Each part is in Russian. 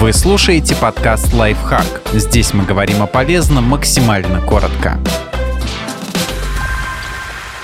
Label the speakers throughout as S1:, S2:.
S1: Вы слушаете подкаст «Лайфхак». Здесь мы говорим о полезном максимально коротко.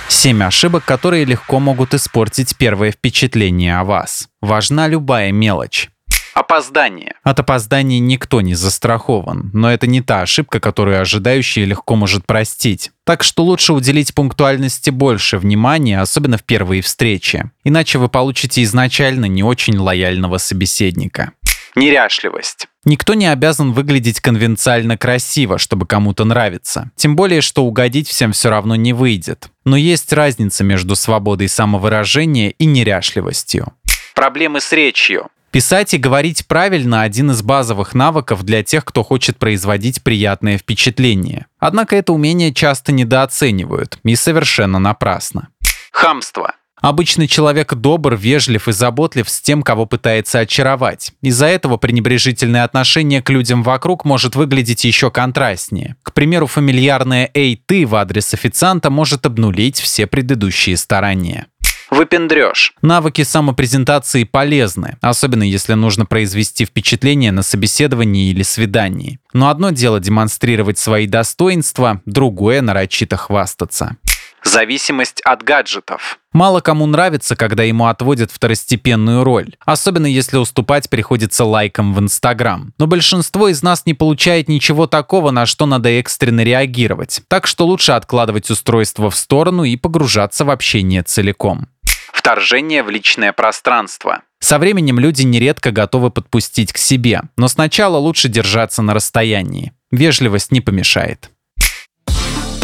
S1: Семь ошибок, которые легко могут испортить первое впечатление о вас. Важна любая мелочь. Опоздание. От опоздания никто не застрахован, но это не та ошибка, которую ожидающий легко может простить. Так что лучше уделить пунктуальности больше внимания, особенно в первые встречи. Иначе вы получите изначально не очень лояльного собеседника. Неряшливость. Никто не обязан выглядеть конвенциально красиво, чтобы кому-то нравиться. Тем более, что угодить всем все равно не выйдет. Но есть разница между свободой самовыражения и неряшливостью. Проблемы с речью. Писать и говорить правильно – один из базовых навыков для тех, кто хочет производить приятное впечатление. Однако это умение часто недооценивают, и совершенно напрасно. Хамство. Обычный человек добр, вежлив и заботлив с тем, кого пытается очаровать. Из-за этого пренебрежительное отношение к людям вокруг может выглядеть еще контрастнее. К примеру, фамильярное «Эй, ты» в адрес официанта может обнулить все предыдущие старания. Выпендрешь. Навыки самопрезентации полезны, особенно если нужно произвести впечатление на собеседовании или свидании. Но одно дело демонстрировать свои достоинства, другое нарочито хвастаться. Зависимость от гаджетов. Мало кому нравится, когда ему отводят второстепенную роль, особенно если уступать приходится лайком в Инстаграм. Но большинство из нас не получает ничего такого, на что надо экстренно реагировать, так что лучше откладывать устройство в сторону и погружаться в общение целиком. Вторжение в личное пространство. Со временем люди нередко готовы подпустить к себе, но сначала лучше держаться на расстоянии. Вежливость не помешает.